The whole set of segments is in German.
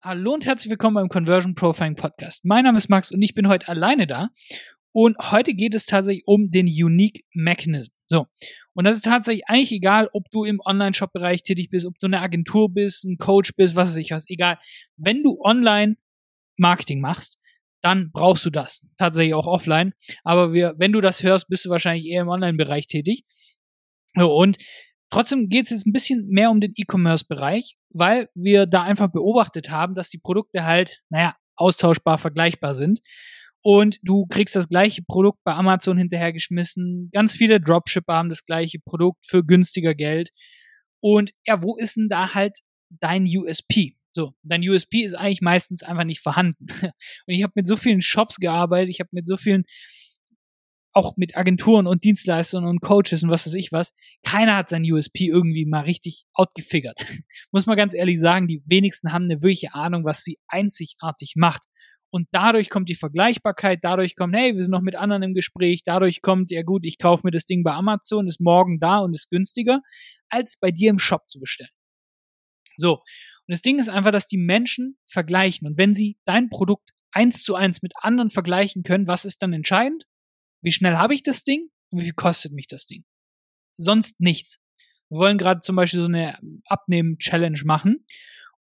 Hallo und herzlich willkommen beim Conversion Profiling Podcast. Mein Name ist Max und ich bin heute alleine da. Und heute geht es tatsächlich um den Unique Mechanism. So. Und das ist tatsächlich eigentlich egal, ob du im Online-Shop-Bereich tätig bist, ob du eine Agentur bist, ein Coach bist, was weiß ich was, egal. Wenn du online Marketing machst, dann brauchst du das. Tatsächlich auch offline. Aber wir, wenn du das hörst, bist du wahrscheinlich eher im Online-Bereich tätig. So, und Trotzdem geht es jetzt ein bisschen mehr um den E-Commerce-Bereich, weil wir da einfach beobachtet haben, dass die Produkte halt, naja, austauschbar vergleichbar sind. Und du kriegst das gleiche Produkt bei Amazon hinterhergeschmissen. Ganz viele Dropshipper haben das gleiche Produkt für günstiger Geld. Und ja, wo ist denn da halt dein USP? So, dein USP ist eigentlich meistens einfach nicht vorhanden. Und ich habe mit so vielen Shops gearbeitet, ich habe mit so vielen auch mit Agenturen und Dienstleistern und Coaches und was weiß ich was, keiner hat sein USP irgendwie mal richtig outgefigert. Muss man ganz ehrlich sagen, die wenigsten haben eine wirkliche Ahnung, was sie einzigartig macht. Und dadurch kommt die Vergleichbarkeit, dadurch kommt, hey, wir sind noch mit anderen im Gespräch, dadurch kommt, ja gut, ich kaufe mir das Ding bei Amazon, ist morgen da und ist günstiger, als bei dir im Shop zu bestellen. So. Und das Ding ist einfach, dass die Menschen vergleichen. Und wenn sie dein Produkt eins zu eins mit anderen vergleichen können, was ist dann entscheidend? Wie schnell habe ich das Ding und wie viel kostet mich das Ding? Sonst nichts. Wir wollen gerade zum Beispiel so eine Abnehmen-Challenge machen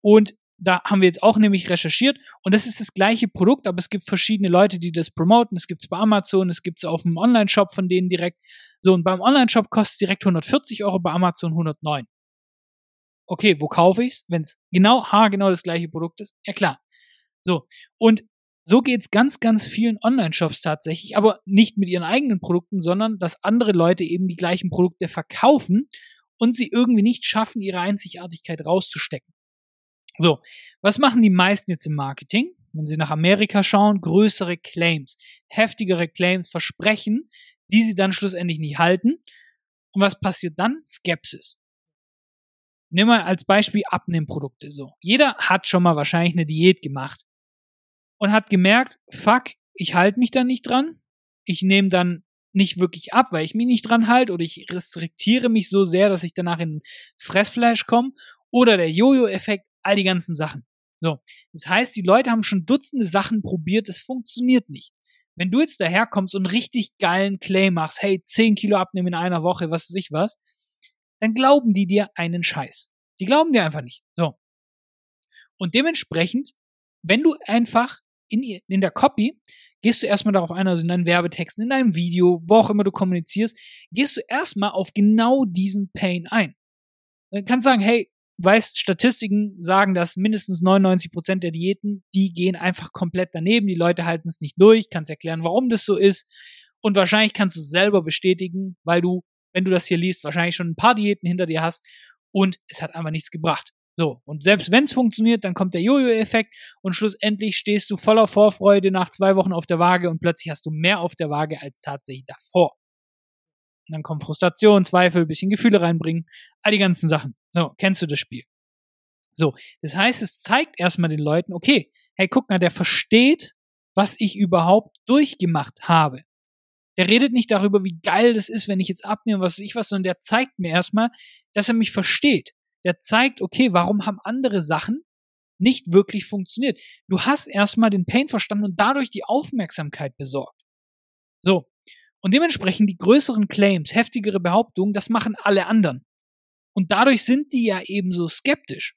und da haben wir jetzt auch nämlich recherchiert und das ist das gleiche Produkt, aber es gibt verschiedene Leute, die das promoten. Es gibt es bei Amazon, es gibt es auf dem Online-Shop von denen direkt. So, und beim Online-Shop kostet es direkt 140 Euro, bei Amazon 109. Okay, wo kaufe ich's, wenn es genau, haargenau das gleiche Produkt ist? Ja klar. So, und so geht's ganz, ganz vielen Online-Shops tatsächlich, aber nicht mit ihren eigenen Produkten, sondern dass andere Leute eben die gleichen Produkte verkaufen und sie irgendwie nicht schaffen, ihre Einzigartigkeit rauszustecken. So, was machen die meisten jetzt im Marketing? Wenn sie nach Amerika schauen, größere Claims, heftigere Claims, Versprechen, die sie dann schlussendlich nicht halten. Und was passiert dann? Skepsis. Nimm mal als Beispiel Abnehmprodukte. So, jeder hat schon mal wahrscheinlich eine Diät gemacht und hat gemerkt, fuck, ich halte mich da nicht dran. Ich nehme dann nicht wirklich ab, weil ich mich nicht dran halte oder ich restriktiere mich so sehr, dass ich danach in Fressflash komme oder der Jojo-Effekt, all die ganzen Sachen. So. Das heißt, die Leute haben schon Dutzende Sachen probiert, es funktioniert nicht. Wenn du jetzt daherkommst und richtig geilen Claim machst, hey, 10 Kilo abnehmen in einer Woche, was weiß ich was, dann glauben die dir einen Scheiß. Die glauben dir einfach nicht. So. Und dementsprechend, wenn du einfach in, in der Copy gehst du erstmal darauf ein, also in deinen Werbetexten, in deinem Video, wo auch immer du kommunizierst, gehst du erstmal auf genau diesen Pain ein. Du kannst sagen, hey, weißt, Statistiken sagen, dass mindestens 99 Prozent der Diäten, die gehen einfach komplett daneben. Die Leute halten es nicht durch. Kannst erklären, warum das so ist. Und wahrscheinlich kannst du es selber bestätigen, weil du, wenn du das hier liest, wahrscheinlich schon ein paar Diäten hinter dir hast und es hat einfach nichts gebracht. So, und selbst wenn es funktioniert, dann kommt der Jojo-Effekt und schlussendlich stehst du voller Vorfreude nach zwei Wochen auf der Waage und plötzlich hast du mehr auf der Waage als tatsächlich davor. Und dann kommt Frustration, Zweifel, bisschen Gefühle reinbringen, all die ganzen Sachen. So, kennst du das Spiel? So, das heißt, es zeigt erstmal den Leuten, okay, hey, guck mal, der versteht, was ich überhaupt durchgemacht habe. Der redet nicht darüber, wie geil das ist, wenn ich jetzt abnehme, was weiß ich was, sondern der zeigt mir erstmal, dass er mich versteht der zeigt, okay, warum haben andere Sachen nicht wirklich funktioniert. Du hast erstmal den Pain verstanden und dadurch die Aufmerksamkeit besorgt. So. Und dementsprechend die größeren Claims, heftigere Behauptungen, das machen alle anderen. Und dadurch sind die ja eben so skeptisch.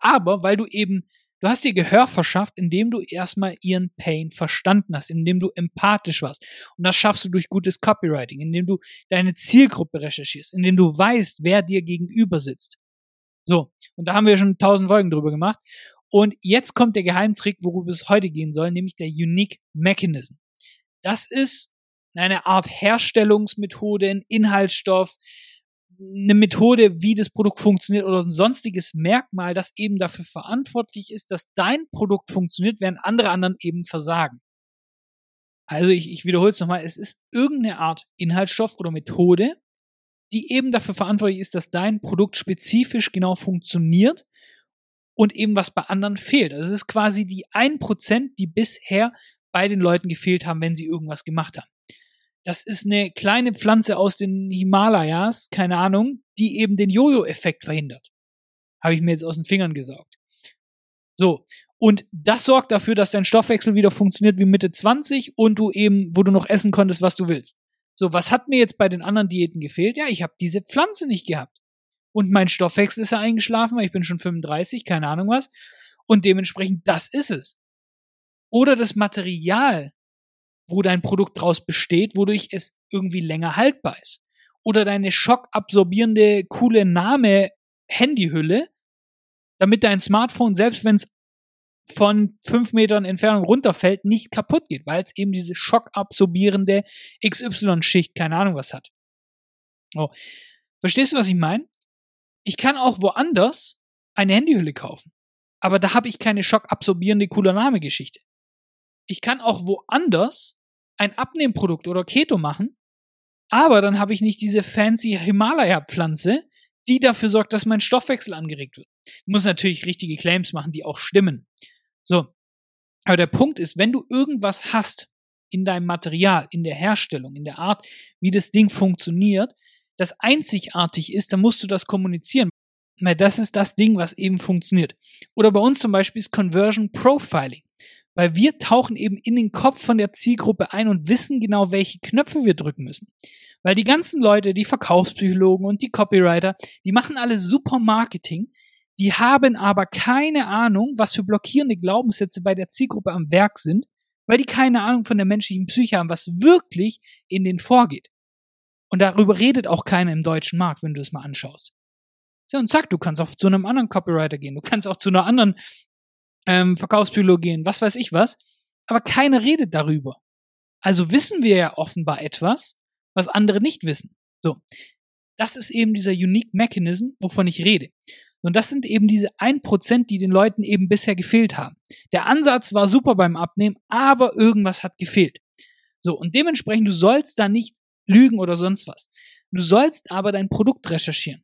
Aber weil du eben Du hast dir Gehör verschafft, indem du erstmal ihren Pain verstanden hast, indem du empathisch warst. Und das schaffst du durch gutes Copywriting, indem du deine Zielgruppe recherchierst, indem du weißt, wer dir gegenüber sitzt. So, und da haben wir schon tausend Folgen drüber gemacht. Und jetzt kommt der Geheimtrick, worüber es heute gehen soll, nämlich der Unique Mechanism. Das ist eine Art Herstellungsmethode, ein Inhaltsstoff, eine Methode, wie das Produkt funktioniert oder ein sonstiges Merkmal, das eben dafür verantwortlich ist, dass dein Produkt funktioniert, während andere anderen eben versagen. Also ich, ich wiederhole es nochmal, es ist irgendeine Art Inhaltsstoff oder Methode, die eben dafür verantwortlich ist, dass dein Produkt spezifisch genau funktioniert und eben was bei anderen fehlt. Also es ist quasi die 1%, die bisher bei den Leuten gefehlt haben, wenn sie irgendwas gemacht haben. Das ist eine kleine Pflanze aus den Himalayas, keine Ahnung, die eben den Jojo-Effekt verhindert. Habe ich mir jetzt aus den Fingern gesaugt. So. Und das sorgt dafür, dass dein Stoffwechsel wieder funktioniert wie Mitte 20 und du eben, wo du noch essen konntest, was du willst. So, was hat mir jetzt bei den anderen Diäten gefehlt? Ja, ich habe diese Pflanze nicht gehabt. Und mein Stoffwechsel ist ja eingeschlafen, weil ich bin schon 35, keine Ahnung was. Und dementsprechend, das ist es. Oder das Material, wo dein Produkt draus besteht, wodurch es irgendwie länger haltbar ist. Oder deine schockabsorbierende, coole Name Handyhülle, damit dein Smartphone, selbst wenn es von fünf Metern Entfernung runterfällt, nicht kaputt geht, weil es eben diese schockabsorbierende XY-Schicht, keine Ahnung was hat. Oh. Verstehst du, was ich meine? Ich kann auch woanders eine Handyhülle kaufen. Aber da habe ich keine schockabsorbierende Coolername-Geschichte. Ich kann auch woanders ein Abnehmprodukt oder Keto machen, aber dann habe ich nicht diese fancy Himalaya-Pflanze, die dafür sorgt, dass mein Stoffwechsel angeregt wird. Ich muss natürlich richtige Claims machen, die auch stimmen. So. Aber der Punkt ist, wenn du irgendwas hast in deinem Material, in der Herstellung, in der Art, wie das Ding funktioniert, das einzigartig ist, dann musst du das kommunizieren. Weil das ist das Ding, was eben funktioniert. Oder bei uns zum Beispiel ist Conversion Profiling. Weil wir tauchen eben in den Kopf von der Zielgruppe ein und wissen genau, welche Knöpfe wir drücken müssen. Weil die ganzen Leute, die Verkaufspsychologen und die Copywriter, die machen alle super Marketing, die haben aber keine Ahnung, was für blockierende Glaubenssätze bei der Zielgruppe am Werk sind, weil die keine Ahnung von der menschlichen Psyche haben, was wirklich in denen vorgeht. Und darüber redet auch keiner im deutschen Markt, wenn du es mal anschaust. So, und zack, du kannst auch zu einem anderen Copywriter gehen, du kannst auch zu einer anderen ähm, Verkaufspsychologie gehen, was weiß ich was, aber keiner redet darüber. Also wissen wir ja offenbar etwas, was andere nicht wissen. So, das ist eben dieser Unique Mechanism, wovon ich rede. Und das sind eben diese ein Prozent, die den Leuten eben bisher gefehlt haben. Der Ansatz war super beim Abnehmen, aber irgendwas hat gefehlt. So, und dementsprechend, du sollst da nicht lügen oder sonst was. Du sollst aber dein Produkt recherchieren.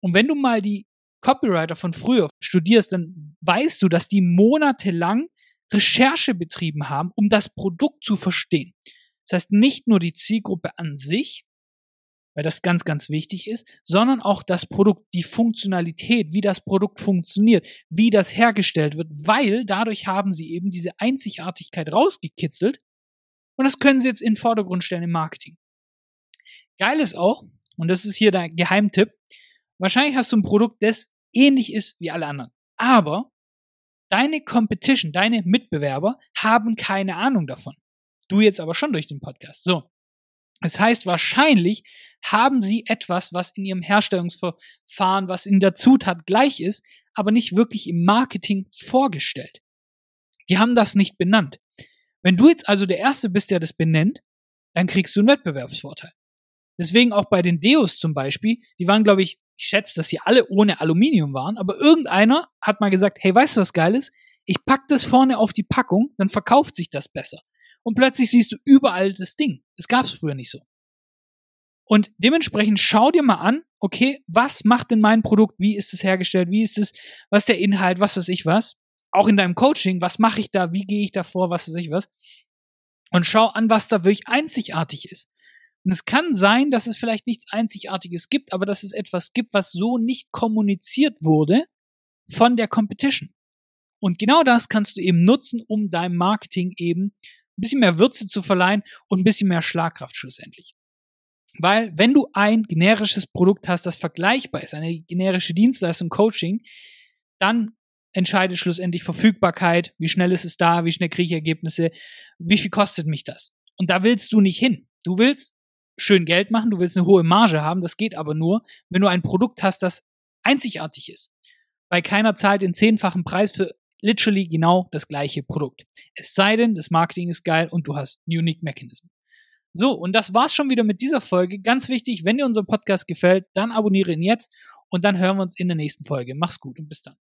Und wenn du mal die Copywriter von früher studierst, dann weißt du, dass die monatelang Recherche betrieben haben, um das Produkt zu verstehen. Das heißt, nicht nur die Zielgruppe an sich, weil das ganz, ganz wichtig ist, sondern auch das Produkt, die Funktionalität, wie das Produkt funktioniert, wie das hergestellt wird, weil dadurch haben sie eben diese Einzigartigkeit rausgekitzelt und das können sie jetzt in den Vordergrund stellen im Marketing. Geil ist auch, und das ist hier der Geheimtipp, wahrscheinlich hast du ein Produkt, das ähnlich ist wie alle anderen, aber deine Competition, deine Mitbewerber haben keine Ahnung davon. Du jetzt aber schon durch den Podcast. So. Das heißt, wahrscheinlich haben sie etwas, was in ihrem Herstellungsverfahren, was in der Zutat gleich ist, aber nicht wirklich im Marketing vorgestellt. Die haben das nicht benannt. Wenn du jetzt also der Erste bist, der das benennt, dann kriegst du einen Wettbewerbsvorteil. Deswegen auch bei den Deos zum Beispiel, die waren, glaube ich, ich schätze, dass sie alle ohne Aluminium waren, aber irgendeiner hat mal gesagt, hey, weißt du was Geiles? Ich pack das vorne auf die Packung, dann verkauft sich das besser. Und plötzlich siehst du überall das Ding. Das gab es früher nicht so. Und dementsprechend schau dir mal an, okay, was macht denn mein Produkt? Wie ist es hergestellt? Wie ist es? Was ist der Inhalt? Was weiß ich was? Auch in deinem Coaching, was mache ich da? Wie gehe ich da vor? Was weiß ich was? Und schau an, was da wirklich einzigartig ist. Und es kann sein, dass es vielleicht nichts Einzigartiges gibt, aber dass es etwas gibt, was so nicht kommuniziert wurde von der Competition. Und genau das kannst du eben nutzen, um deinem Marketing eben ein bisschen mehr Würze zu verleihen und ein bisschen mehr Schlagkraft schlussendlich. Weil wenn du ein generisches Produkt hast, das vergleichbar ist, eine generische Dienstleistung, Coaching, dann entscheidet schlussendlich Verfügbarkeit, wie schnell ist es da, wie schnell kriege ich Ergebnisse, wie viel kostet mich das. Und da willst du nicht hin. Du willst schön Geld machen, du willst eine hohe Marge haben, das geht aber nur, wenn du ein Produkt hast, das einzigartig ist. Weil keiner zahlt den zehnfachen Preis für literally genau das gleiche Produkt. Es sei denn, das Marketing ist geil und du hast Unique Mechanism. So, und das war's schon wieder mit dieser Folge. Ganz wichtig, wenn dir unser Podcast gefällt, dann abonniere ihn jetzt und dann hören wir uns in der nächsten Folge. Mach's gut und bis dann.